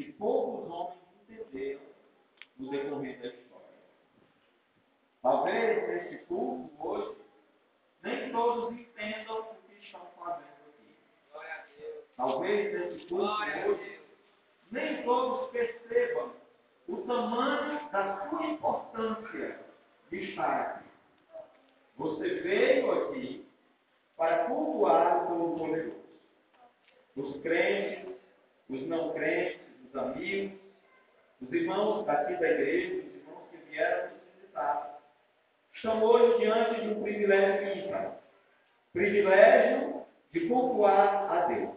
que poucos homens entenderam no decorrer da história. Talvez nesse culto hoje, nem todos entendam o que estão fazendo aqui. Talvez nesse culto hoje, nem todos percebam o tamanho da sua importância de estar aqui. Você veio aqui para cultuar o Todo-Poderoso. Os crentes, os não crentes, os amigos, os irmãos daqui da igreja, os irmãos que vieram nos visitar, estão hoje diante de um privilégio ímpar. Privilégio de cultuar a Deus.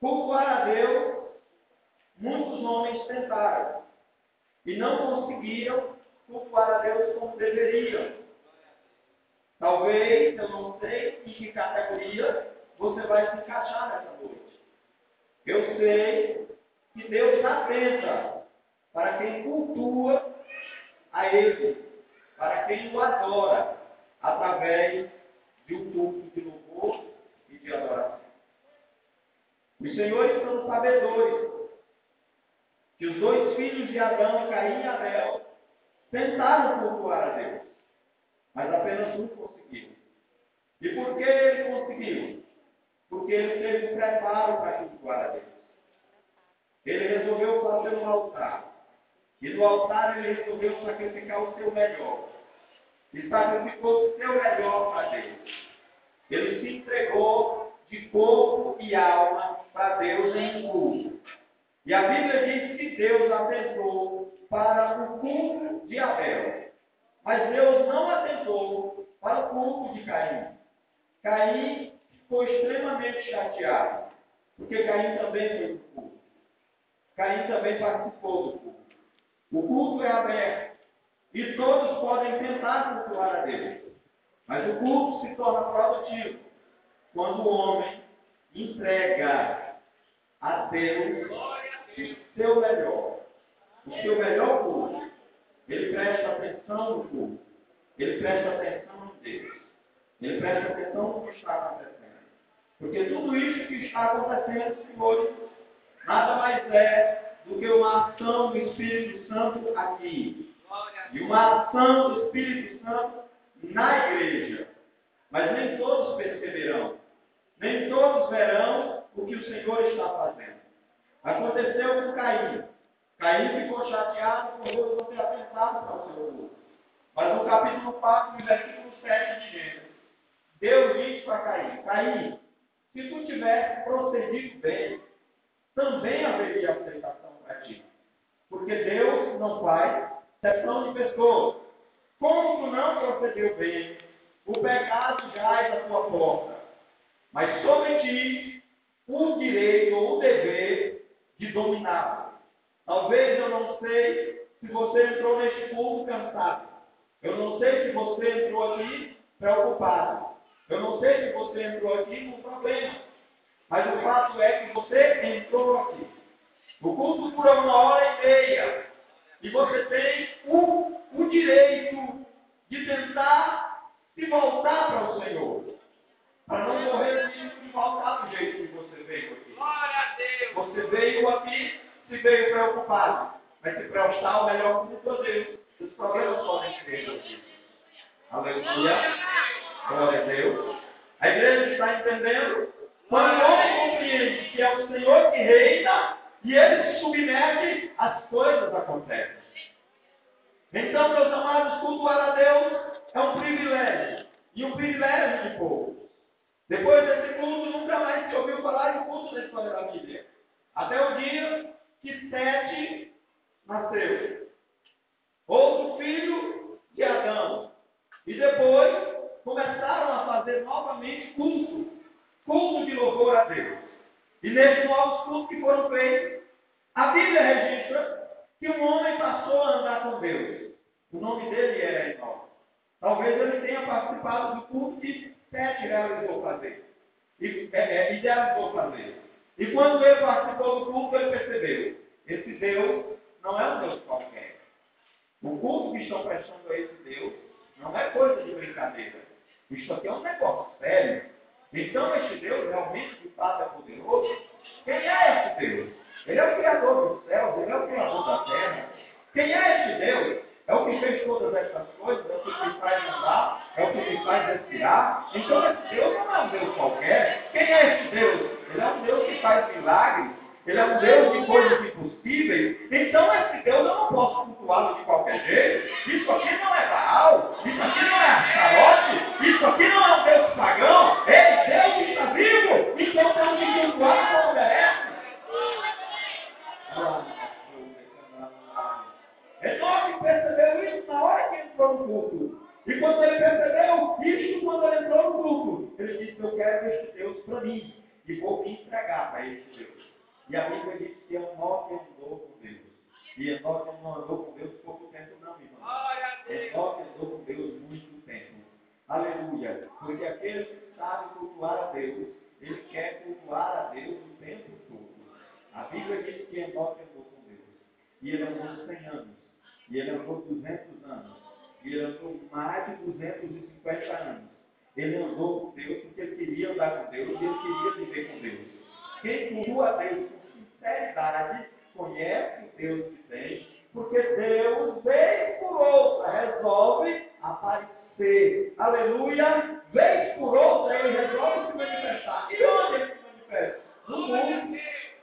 Cultuar a Deus, muitos homens tentaram e não conseguiram cultuar a Deus como deveriam. Talvez, eu não sei em que categoria você vai se encaixar nessa noite. Eu sei que Deus atenta para quem cultua a Ele, para quem o adora, através de um culto de louvor e de adoração. Os senhores são sabedores que os dois filhos de Adão, Caim e Abel, tentaram cultuar a Deus, mas apenas um conseguiu. E por que ele conseguiu? Porque ele teve preparo para cultuar a Deus. Ele resolveu fazer um altar. E no altar ele resolveu sacrificar o seu melhor. E sacrificou o seu melhor para Deus. Ele se entregou de corpo e alma para Deus em culto. E a Bíblia diz que Deus atentou para o culto de Abel. Mas Deus não atentou para o culto de Caim. Caim ficou extremamente chateado, porque Caim também foi culto. Caim também participou do culto. O culto é aberto e todos podem tentar cultuar a Deus. Mas o culto se torna produtivo quando o homem entrega a Deus o seu melhor, o seu melhor culto. Ele presta atenção no culto. Ele presta atenção em Deus. Ele presta atenção no que está acontecendo. Porque tudo isso que está acontecendo, senhores, nada mais é do que uma ação do Espírito Santo aqui. E uma ação do Espírito Santo na igreja. Mas nem todos perceberão. Nem todos verão o que o Senhor está fazendo. Aconteceu com Caim. Caim ficou chateado por Deus não ter atentado para o seu povo. Mas no capítulo 4, no versículo 7 de Gênesis, Deus diz para Caim: Caim, se tu tivesse procedido bem, também haveria aceitação ti. Porque Deus não faz exceção de pessoas. Como tu não procedeu bem, o pecado jaz à tua porta. Mas sobre ti o direito ou o dever de dominá-lo. Talvez eu não sei se você entrou neste culto cansado. Eu não sei se você entrou aqui preocupado. Eu não sei se você entrou aqui com problema, mas o fato é que você entrou aqui. O culto dura uma hora e meia. E você tem o, o direito de tentar se voltar para o Senhor. Para não morrer de voltar do jeito que você veio aqui. Glória a Deus. Você veio aqui, se veio preocupado. Mas se prestar o melhor culto a Deus. Os problemas podem ser aqui. Aleluia. Glória a Deus. A igreja está entendendo? Quando o homem compreende que é o Senhor que reina e ele se submete, as coisas acontecem. Então, meus amados, cultuar a Deus é um privilégio. E um privilégio de poucos. Depois desse culto, nunca mais se ouviu falar de culto na história da Bíblia. Até o dia que Sete nasceu. Outro filho de Adão. E depois começaram a fazer novamente culto, culto de louvor a Deus. E nesses novos cultos que foram feitos, a Bíblia registra que um homem passou a andar com Deus. O nome dele era Enoque. Talvez ele tenha participado do culto que Sete realizou fazer. E, é, é, idealizou fazer. E quando ele participou do culto, ele percebeu: esse Deus não é um Deus qualquer. O culto que estão prestando a esse Deus não é coisa de brincadeira. Isso aqui é um negócio sério. Então, este Deus realmente de fato é poderoso? Quem é este Deus? Ele é o Criador dos céus, ele é o Criador da terra. Quem é este Deus? É o que fez todas estas coisas, é o que me faz andar, é o que me faz respirar. Então, esse Deus não é um Deus qualquer. Quem é este Deus? Ele é um Deus que faz milagres, ele é um Deus de coisas impossíveis. Então esse Deus eu não posso cultuá-lo de qualquer jeito. Isso aqui não é Baal, isso aqui não é Astarote, isso aqui não é um Deus pagão. É Deus que está vivo. Então temos que cultuá-lo como merece. Enoque percebeu isso na hora que entrou no culto. E quando ele percebeu isso, quando ele entrou no culto, ele disse: Eu quero este Deus para mim. E vou me entregar para esse Deus. E a Bíblia diz que Enoque andou com Deus. E Enoque não andou com Deus pouco tempo, não, irmão. Enoque andou com Deus muito tempo. Aleluia. Porque aquele que sabe cultuar a Deus, ele quer cultuar a Deus o tempo todo. A Bíblia diz que Enoque andou com Deus. E ele andou 100 anos. E ele andou 200 anos. E ele andou mais de 250 anos. Ele andou com Deus porque ele queria andar com Deus e ele queria viver com Deus. Quem cultua a Deus sinceridade conhece o Deus que tem, porque Deus, vez por outra, resolve aparecer. Aleluia! Vez por outra, ele resolve se manifestar. E onde ele se manifesta? No mundo.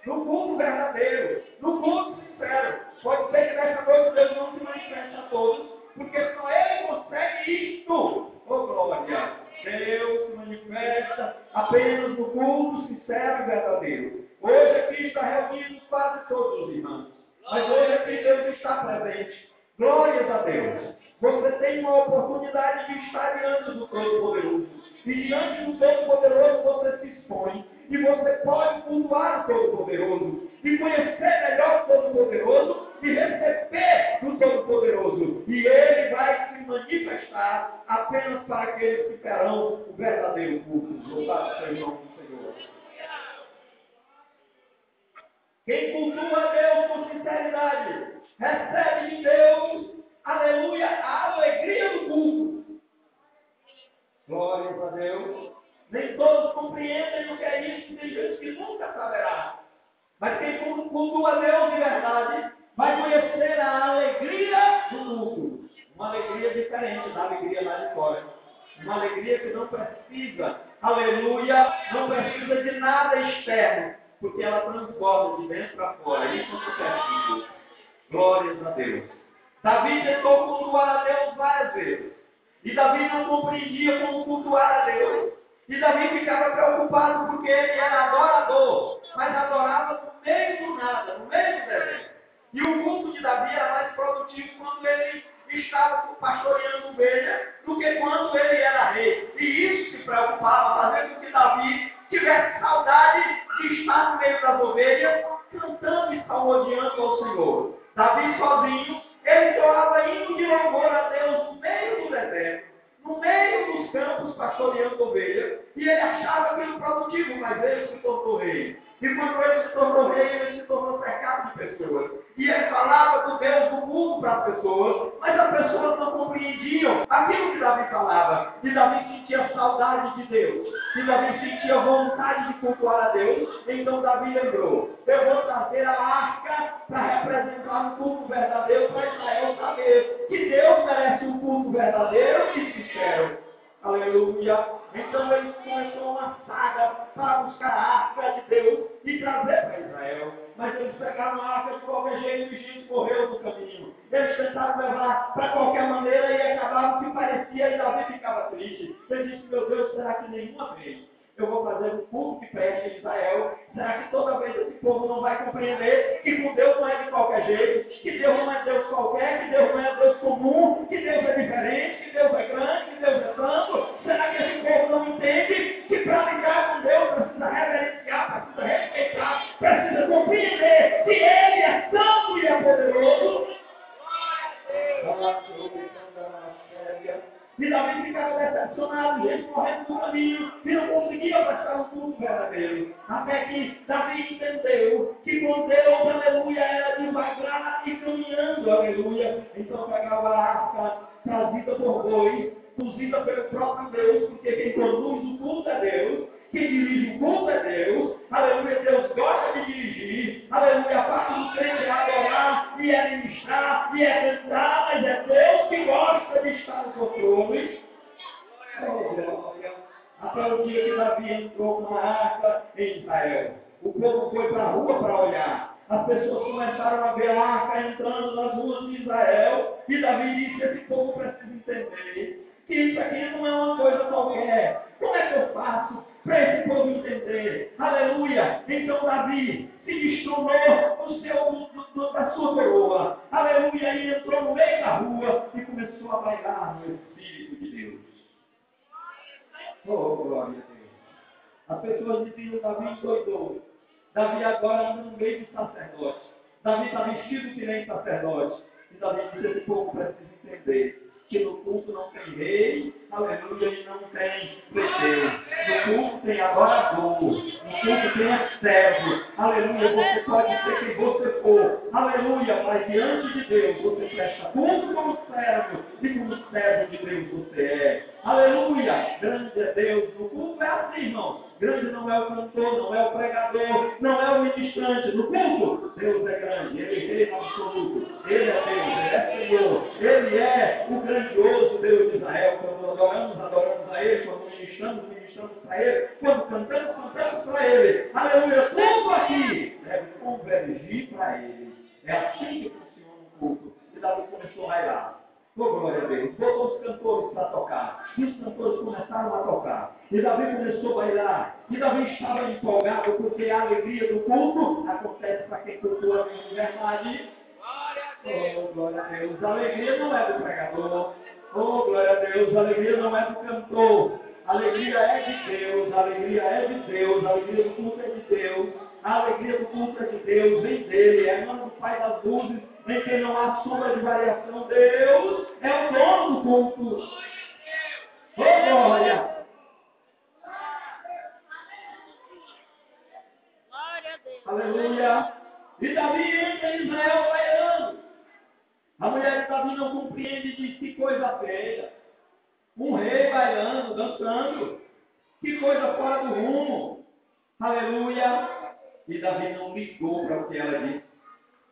No mundo verdadeiro. No mundo sincero. Pode ser que nessa noite Deus não se manifeste a todos, porque só Ele consegue isto. Oh, glória! Deus se manifesta apenas no culto sincero e verdadeiro. Hoje aqui está reunido quase todos os irmãos. Mas hoje aqui Deus está presente. Glórias a Deus. Você tem uma oportunidade de estar diante do Todo-Poderoso. E diante do Todo-Poderoso você se expõe. E você pode cultuar o Todo-Poderoso. E conhecer melhor o Todo-Poderoso. E receber do Todo-Poderoso. E ele vai se manifestar apenas para aqueles que terão o verdadeiro culto. Louvado seja o nome do Senhor. Quem cultua Deus com sinceridade, recebe de Deus, aleluia, a alegria do culto. Glórias a Deus. Nem todos compreendem o que é isso, tem gente que nunca saberá. Mas quem cultua Deus de verdade, vai conhecer a alegria do culto. Uma alegria diferente da alegria da vitória. Uma alegria que não precisa, aleluia, não precisa de nada externo porque ela transborda de dentro para fora. Isso acontece Glórias a Deus. Davi tentou cultuar a Deus várias vezes. E Davi não compreendia como cultuar a Deus. E Davi ficava preocupado porque ele era adorador, mas adorava no meio do nada, no meio do deserto. E o culto de Davi era mais produtivo quando ele estava pastoreando ovelha do que quando ele era rei. E isso se preocupava, fazendo com que Davi tivesse saudade de estar no meio das ovelhas, cantando e salmodiando ao Senhor. Davi sozinho, ele chorava indo de louvor a Deus no meio do deserto, no meio dos campos, pastoreando ovelhas, e ele achava aquilo produtivo, mas ele se tornou rei. E quando ele se tornou rei, ele se tornou cercado de pessoas. E ele falava do Deus do mundo para as pessoas, mas as pessoas não compreendiam aquilo que Davi falava. E Davi sentia saudade de Deus. E Davi sentia vontade de cultuar a Deus. Então Davi lembrou: eu vou trazer a arca para representar um culto verdadeiro para Israel saber que Deus merece um culto verdadeiro e sincero. Aleluia. Então ele começou uma saga para buscar a arca de Deus e trazer para Israel. Mas eles pegaram a arca de qualquer jeito e o Egito morreu no caminho. Eles tentaram levar para qualquer maneira e acabaram que parecia e Davi ficava triste. Ele disse, meu Deus, será que nenhuma vez eu vou fazer um culto que preste em Israel. Será que toda vez esse povo não vai compreender que com Deus não é de qualquer jeito, que Deus não é Deus qualquer, que Deus não é Deus comum, que Deus é diferente, que Deus é grande, que Deus é santo? Será que esse povo não entende que para ligar com Deus precisa reverenciar, precisa respeitar, precisa compreender que Ele é santo e é poderoso? E Davi ficava decepcionado, gente correndo no caminho, e não conseguia prestar um culto verdadeiro. Até que Davi entendeu que com Deus, aleluia, era devagar e caminhando, aleluia. Então pegava a arca trazida por boi, conduzida pelo próprio Deus, porque quem conduz o culto é Deus, quem dirige o culto é Deus, aleluia, Deus gosta de dirigir, aleluia, Davi entrou com a arca em Israel. O povo foi para a rua para olhar. As pessoas começaram a ver a arca entrando nas ruas de Israel. E Davi disse: Esse povo precisa entender que isso aqui não é uma coisa qualquer. Como é que eu faço para esse povo entender? Aleluia! Então Davi se destronou do seu, do, da sua coroa. Aleluia! E entrou no meio da rua e começou a bailar no Espírito de Deus. Oh, glória. As pessoas diziam, Davi endoidou. Davi agora anda no meio do sacerdote. Davi está vestido que nem sacerdote. E Davi disse, esse povo precisa entender que no culto não tem rei, aleluia, e não tem prefeito. No culto tem adorador, no culto tem servo, aleluia, você pode ser quem você for, aleluia, mas diante de Deus você presta culto como servo, e como servo de Deus você é. Aleluia, grande é Deus, no culto é assim, irmão. Grande não é o cantor, não é o pregador, não é o ministrante. No culto, Deus é grande, Ele é absoluto. Ele é Deus, Ele é Senhor. Ele é o grandioso Deus de Israel. Quando adoramos, adoramos a Ele. Quando ministramos, ministramos para Ele. Quando cantamos, cantamos para Ele. Aleluia, tudo aqui deve convergir para Ele. É assim que funciona o culto. E Davi começou a bailar. Oh, glória a Deus. Botou os cantores para tocar. E os cantores começaram a tocar. E Davi começou a bailar. E Davi estava empolgado porque a alegria do culto acontece para quem cultua em verdade. Oh, glória a Deus. A alegria não é do pregador. Oh, glória a Deus. A alegria não é do cantor. Alegria é de Deus. Alegria é de Deus. Alegria do culto é de Deus. A alegria do culto é de Deus. Vem dele. É nome do Pai das luzes em quem não há sombra de variação. Deus é o dono do culto. Oh, glória! Aleluia! E Davi entra em Israel bailando. A mulher de Davi não compreende e diz que coisa feia. Um rei bailando, dançando. Que coisa fora do rumo. Aleluia! E Davi não ligou para o que ela disse.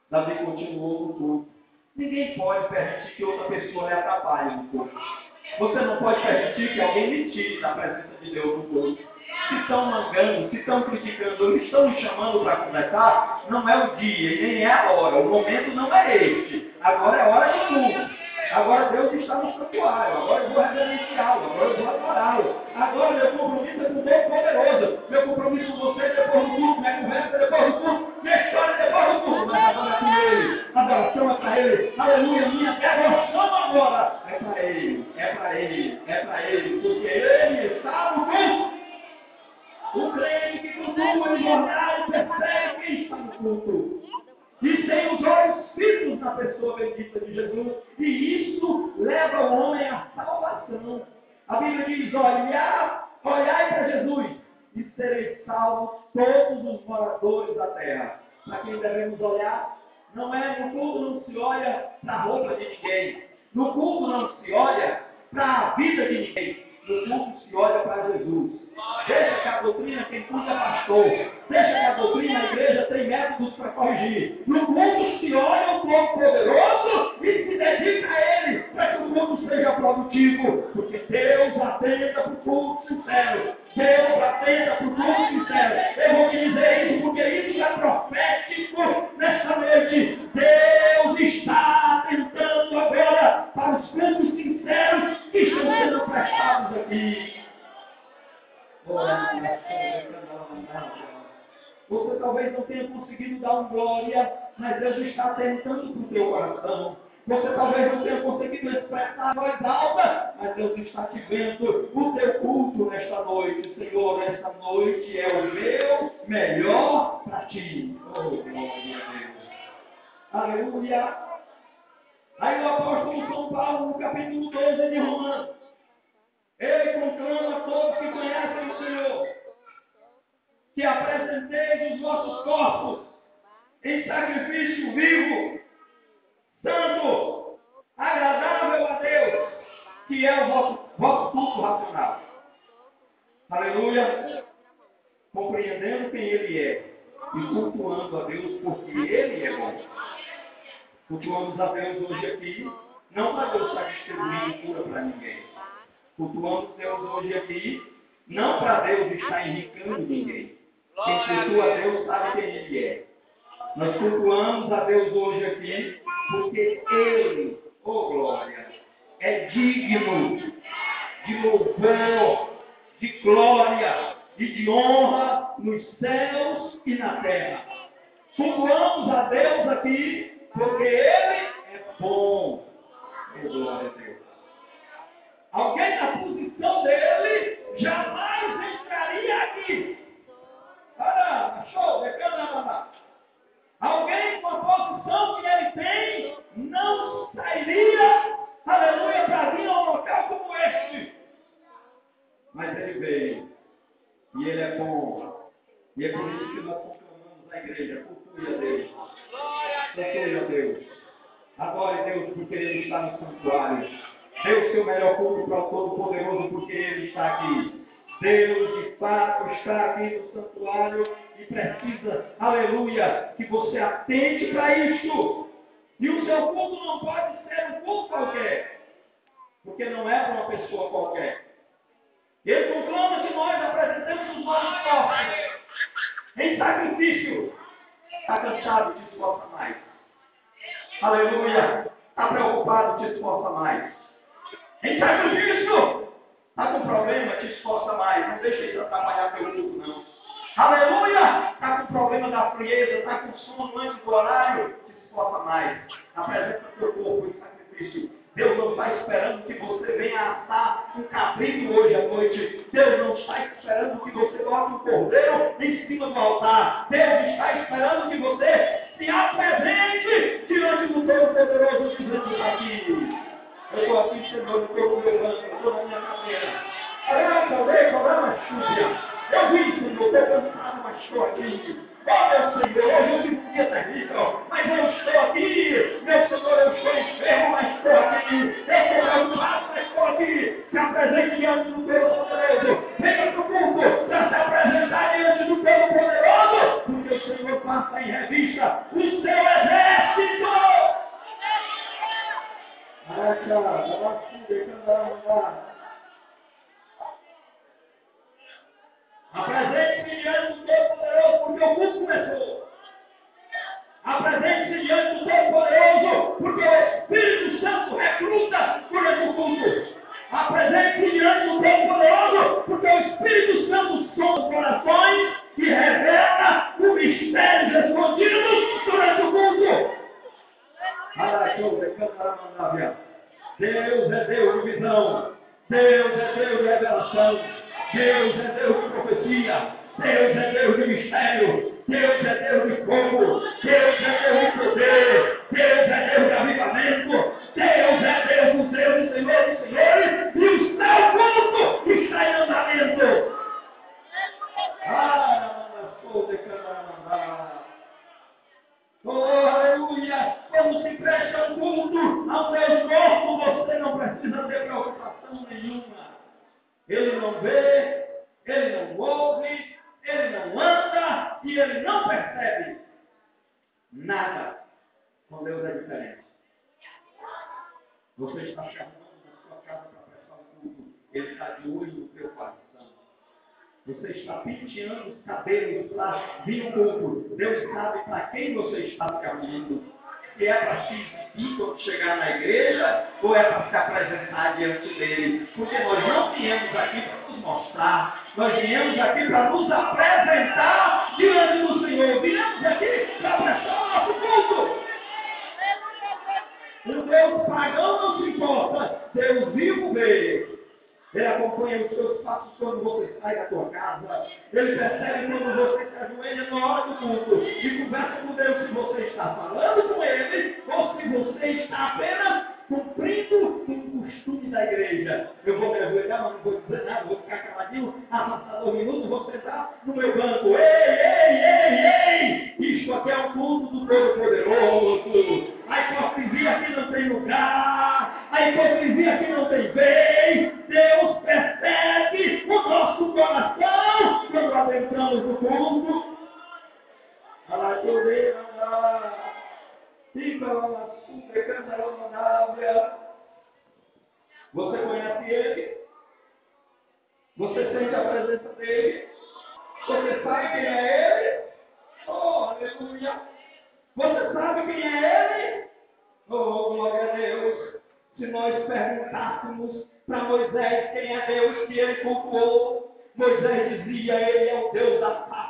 Davi continuou no culto. Ninguém pode permitir que outra pessoa lhe atrapalhe no culto. Você não pode permitir que alguém lhe tire da presença de Deus no culto. Se estão mangando, se estão criticando, se estão chamando para conversar, não é o dia e nem é a hora. O momento não é este. Agora é hora de culto. Agora Deus está no santuário. Agora eu vou reverenciá-lo. Agora eu vou adorá-lo. Agora meu compromisso é com Deus poderoso. Meu compromisso com você é depois do culto. Minha conversa é depois do culto. Minha história é depois do culto. Mas agora é com Ele. Adoração é para Ele. Aleluia. Minha devoção agora é para Ele. É para Ele. É para Ele. Porque Ele está no culto. O crente que cultua de jornal percebe quem está no culto e tem os olhos fitos na pessoa bendita de Jesus, e isso leva o homem à salvação. A Bíblia diz: olhar, olhai para Jesus, e sereis salvos todos os moradores da terra. Para quem devemos olhar, não é no culto não se olha para a roupa de ninguém, no culto não se olha para a vida de ninguém, no culto se olha para Jesus. Deixa que a doutrina, quem cuida é pastor. Deixa que a doutrina, a igreja tem métodos para corrigir. No mundo se olha o povo poderoso e se dedica a ele, para que o mundo seja produtivo. Porque Deus atenda para o culto sincero. Deus atenda para o culto sincero. Eu vou te dizer isso porque isso é profético nesta noite. Deus está atentando agora para os cultos sinceros que estão sendo prestados aqui. Você talvez não tenha conseguido dar um glória, mas Deus está atentando para o teu coração. Você talvez não tenha conseguido expressar a voz alta, mas Deus está te vendo o teu culto nesta noite. Senhor, nesta noite é o meu melhor para ti. Oh, glória a Deus. Aleluia. Aí o apóstolo São Paulo, no capítulo 12 de Romanos, ele conclama a todos que conhecem o Senhor que apresenteis os vossos corpos em sacrifício vivo, santo, agradável a Deus, que é o vosso, vosso culto racional. Aleluia. Compreendendo quem Ele é e cultuando a Deus porque Ele é bom. Cultuamos a Deus hoje aqui, não para Deus estar distribuindo cura para ninguém Cultuamos Deus hoje aqui, não para Deus estar enricando ninguém. Quem cultua Deus sabe quem Ele é. Nós cultuamos a Deus hoje aqui porque Ele, oh glória, é digno de louvor, de glória e de honra nos céus e na terra. Cultuamos a Deus aqui porque Ele é bom. Oh, glória a Deus. Alguém na posição dele jamais entraria aqui. Para, show, decana, Alguém com a posição que ele tem não sairia, aleluia, para vir a um local como este. Mas ele veio. E ele é bom. E é por isso que nós proclamamos a igreja. Culture a Deus. Culture a Deus. Adore Deus porque Ele está no santuário. Dê o seu melhor culto para o Todo-Poderoso porque Ele está aqui. Deus de fato está aqui no santuário e precisa, aleluia, que você atente para isso. E o seu culto não pode ser um culto qualquer, porque não é para uma pessoa qualquer. Ele conclama que nós apresentamos os nossos corpos em sacrifício. Está cansado, te esforça mais. Aleluia. Está preocupado, te esforça mais. Em sacrifício. Está com problema, te esforça mais. Não deixa isso atrapalhar teu culto, não. Aleluia! Está com problema da frieza, está com sono antes do horário, te esforça mais. Apresenta teu corpo em sacrifício. Deus não está esperando que você venha assar um cabrito hoje à noite. Deus não está esperando que você coloque um cordeiro em cima do altar. Deus está esperando que você se apresente diante do Deus poderoso dizendo aqui. Eu aqui, eu estou no meu eu estou na minha cadeira. Olha, talvez, olha uma chuva. Eu vim, Senhor, estou cansado, mas estou aqui. Olha, Senhor, hoje eu tive um dia terrível, mas eu estou aqui. Meu Senhor, eu estou enfermo, mas estou aqui. Eu estou preocupado, mas estou aqui. Se apresente diante do Deus poderoso. Venha para o culto para se apresentar diante do Deus poderoso, porque o Senhor passa em revista o seu exército. Apresente-se diante do Deus poderoso, porque o culto começou. Apresente-se diante do Deus poderoso, porque o Espírito Santo recruta durante o culto. Apresente-se diante do Deus poderoso, porque o Espírito Santo os corações e revela os mistérios escondidos durante o culto. Deus é Deus de visão. Deus é Deus de revelação. Deus é Deus de profecia. Deus é Deus de mistério. Deus é Deus de fogo. Deus é Deus de poder. Deus é Deus de avivamento. Deus é Deus dos deuses, senhores e senhores. E o seu culto está em andamento. Ah, Oh, aleluia! Culto ao corpo, você não precisa ter preocupação nenhuma. Ele não vê, ele não ouve, ele não anda e ele não percebe nada. Com Deus é diferente. Você está chamando na sua casa para prestar um culto. Ele está de olho no teu coração. Você está penteando os cabelos para vir um culto. Deus sabe para quem você está caminhando. Se é para se exibir quando chegar na igreja, ou é para se apresentar diante dele. Porque nós não viemos aqui para nos mostrar. Nós viemos aqui para nos apresentar diante do Senhor. Viemos aqui para prestar o nosso culto. O Deus pagão não se importa. Deus vivo vê. Ele acompanha os seus passos quando você sai da tua casa. Ele percebe quando você se ajoelha na hora do culto e conversa com Deus se você está falando com Ele ou se você está apenas cumprindo o costume da igreja. Eu vou me ajoelhar, mas não vou dizer nada, vou ficar caladinho, passar dois minutos, vou sentar no meu banco. Ei, ei, ei, ei! Isto aqui é o culto do Todo-Poderoso. A hipocrisia aqui não tem lugar. A hipocrisia aqui não tem vez. Deus percebe o nosso coração quando adentramos no culto. Você conhece ele? Você sente a presença dele? Você sabe quem é ele? Oh, aleluia! Você sabe quem é ele? Oh, glória a Deus! Se nós perguntássemos para Moisés quem é Deus que ele cultuou, Moisés dizia: Ele é o Deus da paz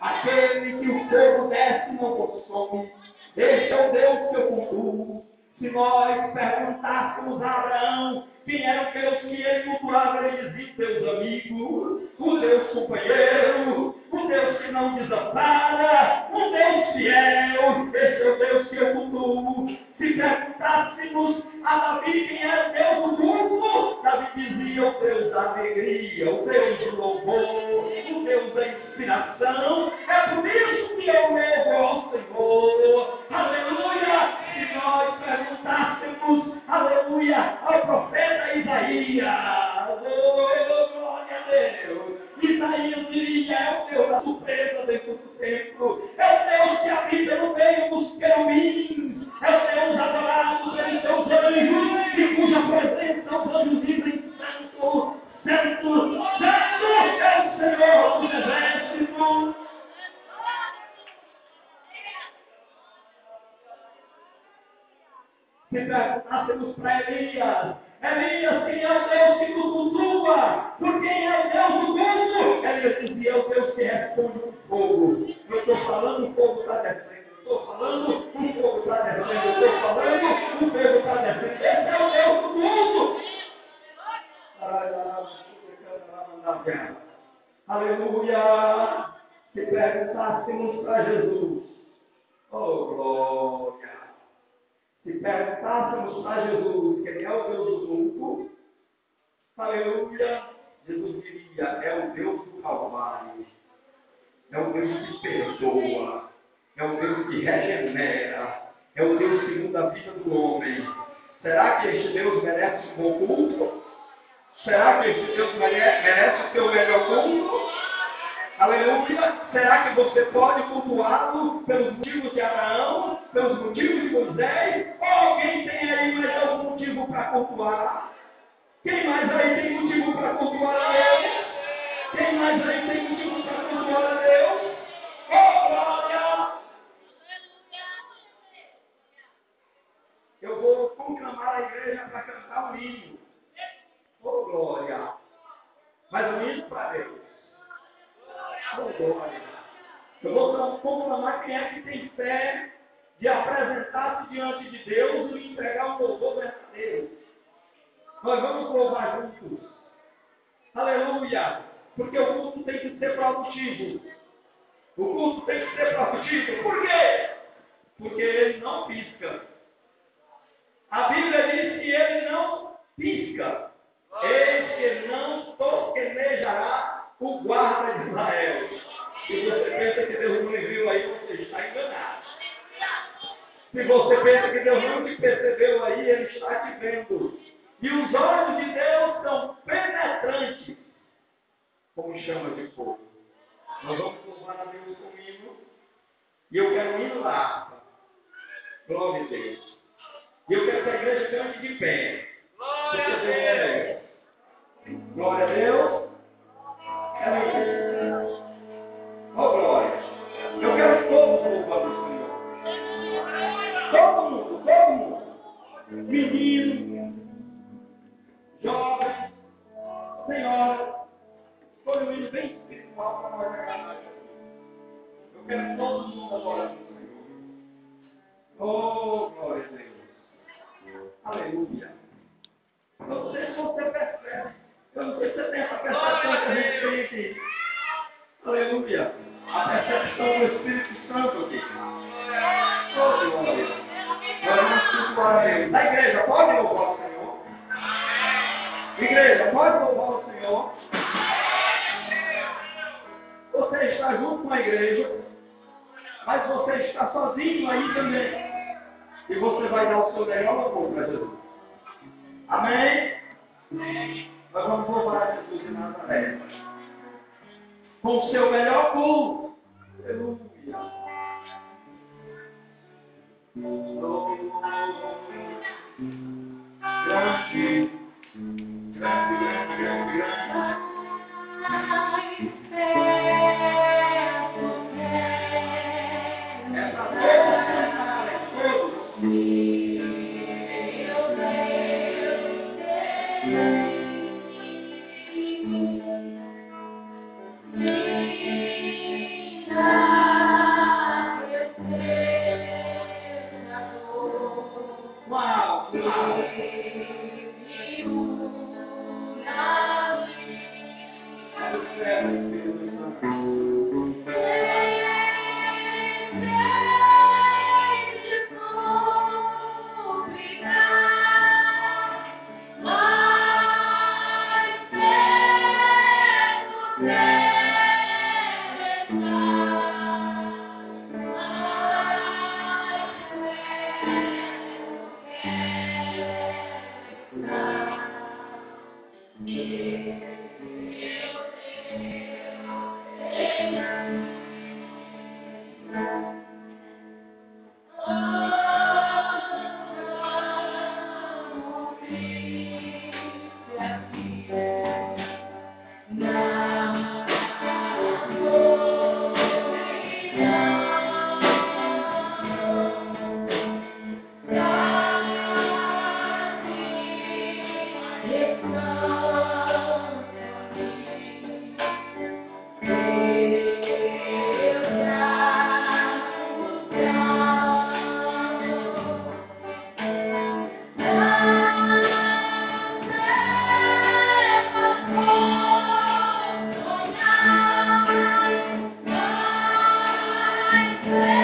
aquele que o fogo desce não consome. Este é o Deus que eu cultuo. Se nós perguntássemos a Abraão quem era o Deus que ele cultuava, ele dizia: Deus amigo, o Deus companheiro, o Deus que não desampara, o Deus fiel, esse é o Deus que eu cultuo. Se perguntássemos a Davi quem era o Deus do mundo, Davi dizia o Deus da alegria, o Deus do louvor, o Deus da inspiração. É por isso que eu louvo ao Senhor. Aleluia! Se nós perguntássemos, aleluia, ao profeta Isaías, oh, a Deus. Isaías diria, é o Deus da surpresa dentro do templo, é o Deus que habita no meio dos querubins, seu melhor culto? Aleluia! Será que você pode cultuá-lo pelos motivos de Abraão, pelos motivos de Moisés? Ou alguém tem aí mais algum motivo para cultuar? Quem mais aí tem motivo para cultuar a Deus? Quem mais aí tem motivo para cultuar a Deus? Oh, glória! Eu vou conclamar a igreja para cantar o hino. Oh, glória! Mas o hino para Deus. Eu vou conclamar quem é que tem fé de apresentar-se diante de Deus e entregar um louvor verdadeiro. Nós vamos louvar juntos. Aleluia! Porque o culto tem que ser produtivo. O culto tem que ser produtivo. Por quê? Porque ele não pisca. A Bíblia diz que ele não pisca. Eis que não tosquenejará o guarda de Israel. Se você pensa que Deus não me viu aí, você está enganado. Se você pensa que Deus não te percebeu aí, Ele está te vendo. E os olhos de Deus são penetrantes, como chama de fogo. Nós vamos louvar a Deus comigo. E eu quero ir lá. Glória a Deus. E eu quero que a igreja cante de pé. Glória a Deus. Glória a Deus. Oh, Menino, jovem, senhora. Foi um hino bem espiritual para nós Eu quero todo mundo adorando o Senhor. Oh, glória a Deus. Aleluia. Não sei se você percebe. Eu não sei se você tem essa percepção que a gente tem aqui. Aleluia. A percepção do Espírito Santo aqui. Oh, glória. Nós vamos cultuar a Deus. A igreja pode louvar o Senhor? Igreja, pode louvar o Senhor? Você está junto com a igreja, mas você está sozinho aí também. E você vai dar o seu melhor louvor para Jesus. Amém? Nós vamos louvar Jesus de Nazaré. Com o seu melhor culto. Aleluia. Thank you. Grande. Uau, Oh,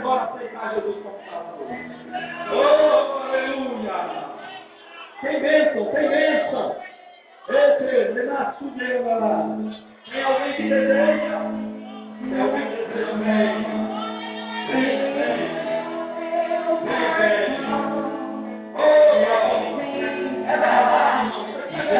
agora aceitar Jesus como Salvador. Oh, aleluia. Tem bênção, tem bênção. Esse, Sudeira lá. Tem alguém que deseja? Tem alguém que deseja bem? Vem, vem. Vem, vem. Oh, glória. É verdade. É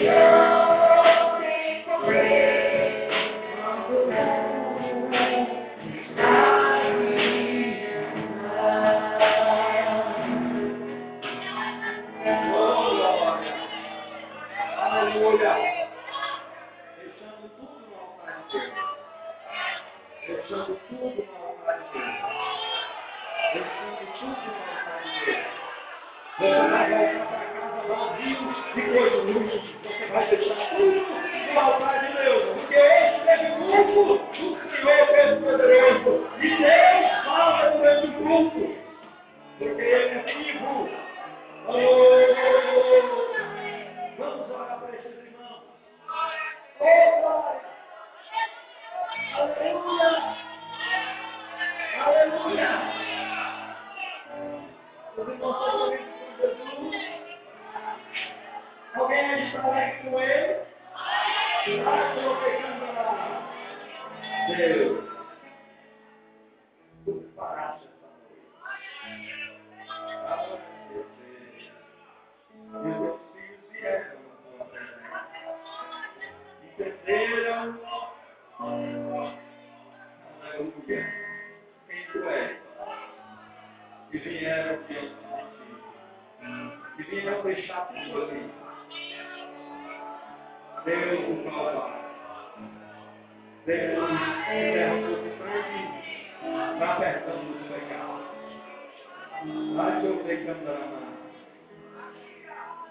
Yeah. que vieram aqui, que vieram deixar tudo ali. Deus o Calvário. Deus derramou sangue na perdão dos pecados. Mas eu creio que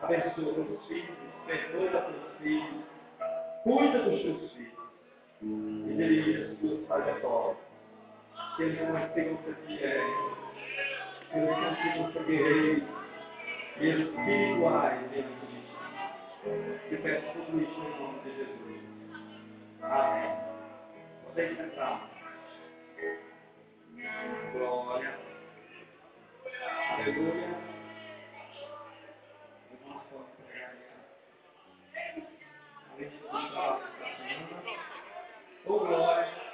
Abençoa os filhos, perdoa os filhos, cuida dos seus filhos e dirige as suas trajetórias. Que eles não tenham que pelo que antigo guerrei, espirituais dentro de ti. Eu peço tudo isso em nome de Jesus. Amém. Vocês está. Glória. Aleluia. Oh, glória.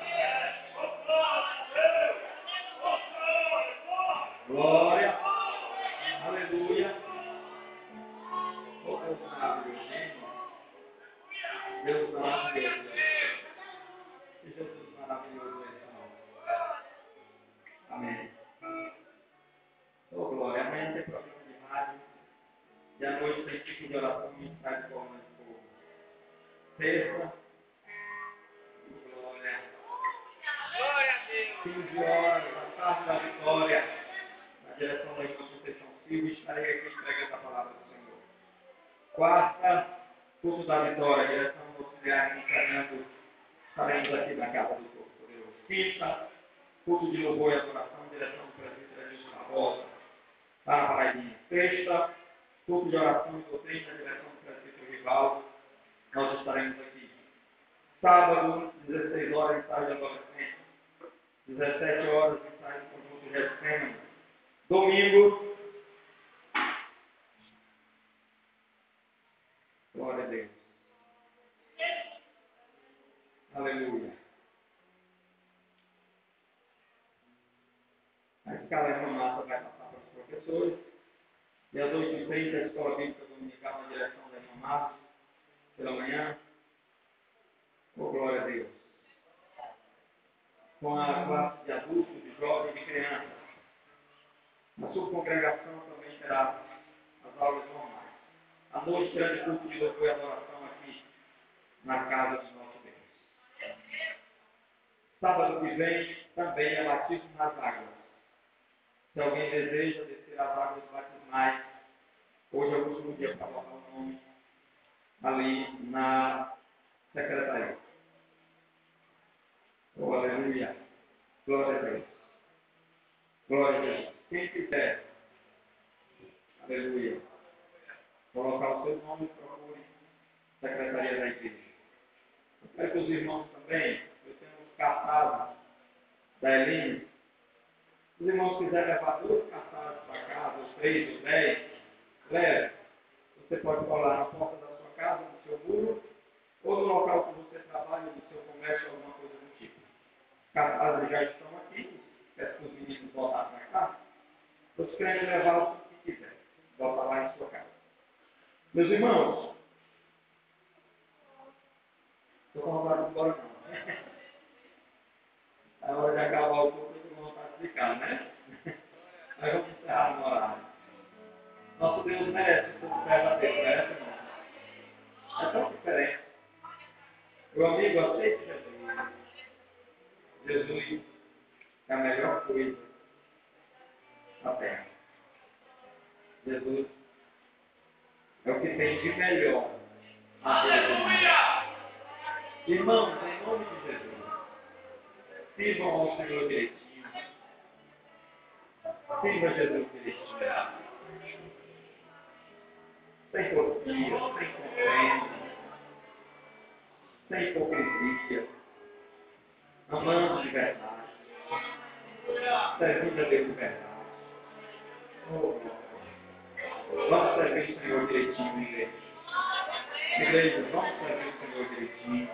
Tipo de oração e de forma de fogo. Sexta. Glória. Glória a Deus. 15 horas, a tarde da vitória, na direção da irmã Conceição Silva, estarei aqui entregando a palavra do Senhor. Quarta, culto da vitória, direção do auxiliar encarnando, estaremos aqui na casa do Corpo. Quinta, culto de louvor e adoração, direção do presbítero Edilson Barbosa, lá na Paraibinha. Sexta, culto de oração e doutrina, direção do presbítero Rivaldo, nós estaremos aqui. Sábado, 16 horas, ensaio de adolescente. 17 horas, ensaio do conjunto Getsemane. Domingo. Glória a Deus. Aleluia. A escala é uma massa vai passar para os professores. E às 8h30 a escola bíblica dominical na direção da irmã Márcia, pela manhã. Oh, glória a Deus com a classe de adultos, de jovens e de crianças. Na sua congregação também terá as aulas normais. À noite, grande culto de louvor e adoração aqui na casa do nosso Deus. Sábado que vem também é batismo nas águas. Se alguém deseja descer as águas batismais, hoje é o último dia para colocar o nome ali na secretaria. Oh, aleluia. Glória a Deus. Glória a Deus. Quem quiser, aleluia, colocar o seu nome, procure Secretaria da Igreja. Eu quero que os irmãos também, eu tenho uns cartazes da Eline. Se os irmãos quiserem levar dois cartazes para casa, ou três, ou dez, leve. Você pode colar na porta da sua casa, no seu muro, ou no local que você trabalha, no seu comércio, alguma coisa do tipo. Os cartazes já estão aqui, peço que os meninos voltassem para casa. Os crentes levar o que quiser, volta lá em sua casa. Meus irmãos, estou com vontade de embora não. né? É hora de acabar o culto, eu estou ficar, né? Aí vamos encerrar no horário. Nosso Deus merece o povo verdadeiro, merece não. É tão diferente. Meu amigo, aceite Jesus. Jesus é a melhor coisa na terra. Jesus é o que tem de melhor na terra. Irmãos, em nome de Jesus, sirvam ao Senhor direitinho. Sirva Jesus direitinho. Sem porfia, sem confiança, sem hipocrisia, amando de verdade, servindo a Deus de verdade. Oh, vamos servir o Senhor direitinho, igreja. Igreja, vamos servir o Senhor direitinho.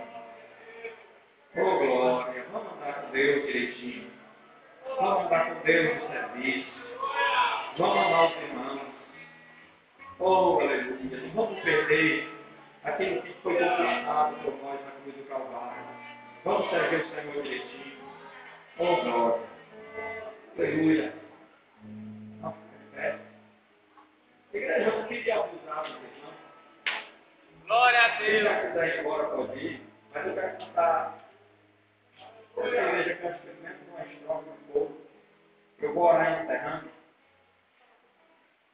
Oh, glória, vamos andar com Deus direitinho. Vamos andar com Deus no serviço. Vamos amar os irmãos. Oh, aleluia. Não vamos perder aquilo que foi conquistado por nós na cruz do Calvário. Vamos servir o Senhor direitinho. Oh, glória. Aleluia. Nossa, é Igreja, não fique abusado, irmão. Glória a Se Deus. já quiser ir embora, pode ir. Mas eu quero cantar. Toda a igreja menos uma estrofe no povo. Eu vou orar encerrando.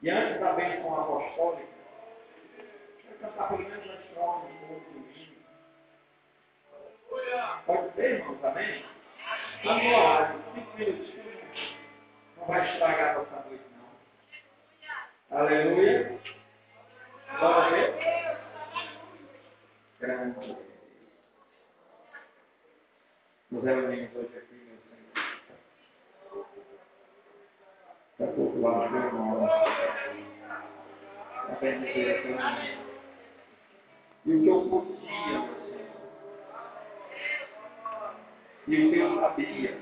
E antes da bênção apostólica, eu quero cantar pelo menos uma estrofe no povo do mínimo. Pode ser, irmãos, amém? Vamos no horário, cinco minutinhos. Não vai estragar a nossa noite, não. Aleluia. Glória a Deus. Grande nos elementos hoje aqui, meu Senhor. Está cultuado pelo nome. Está bendito pelo nome. E o que eu podia, meu Senhor. E o que é eu sabia,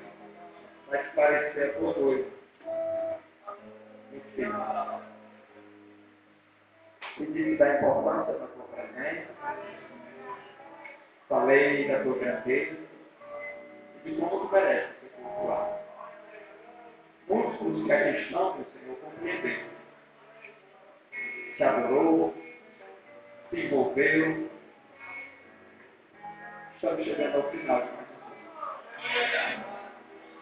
mas parecia por doido. Enfim. Pedi da importância da tua presença. Falei da tua grandeza e tu merece ser cultuado. Muitos dos que aqui estão, meu Senhor, compreenderam. Se adorou, se envolveu. Estamos chegando ao final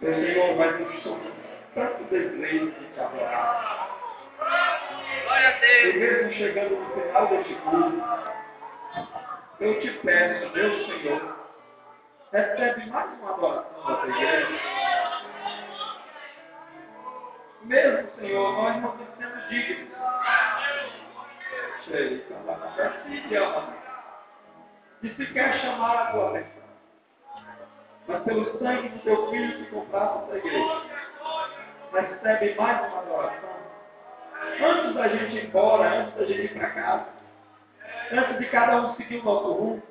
Meu Senhor, vai nos somos tanto desejo de te adorar. E mesmo chegando no final deste culto, eu te peço, meu Senhor, recebe mais uma adoração da igreja. Mesmo, Senhor, nós não somos dignos. Sei, de sequer chamar a tua atenção. Mas pelo sangue do teu filho que compraste essa igreja, recebe mais uma adoração. Antes da gente ir embora, antes da gente ir para casa, antes de cada um seguir o nosso rumo,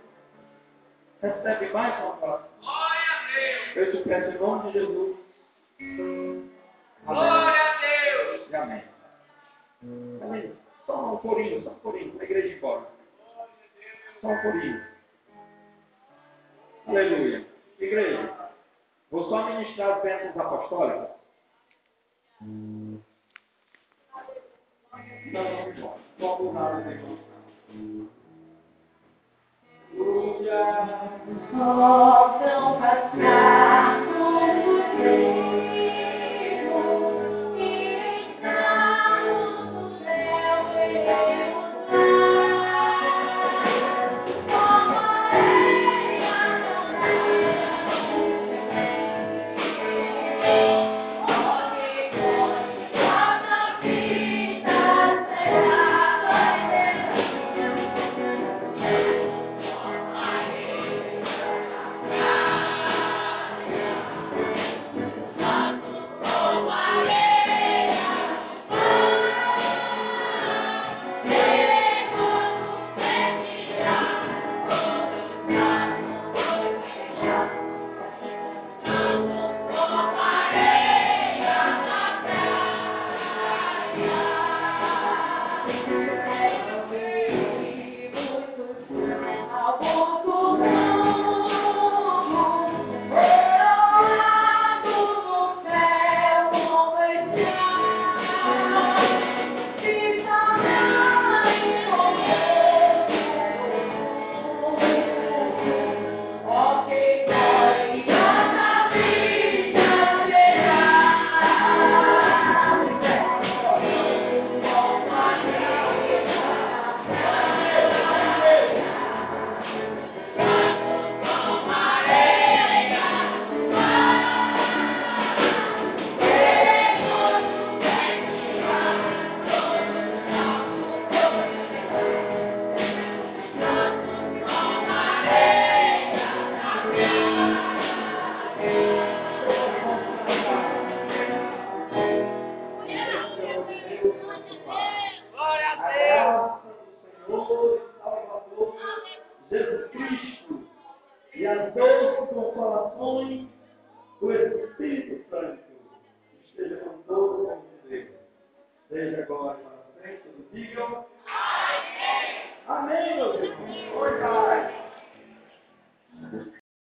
recebe mais uma adoração. Eu te peço em nome de Jesus. Glória a Deus. E amém. Amém. Só um corinho, só um corinho, na igreja de fora. Só um corinho. Aleluia. Igreja, vou só ministrar as bênçãos apostólicas. Não, não, não. Só por nada depois. Aleluia. Possam passar por você. Glória a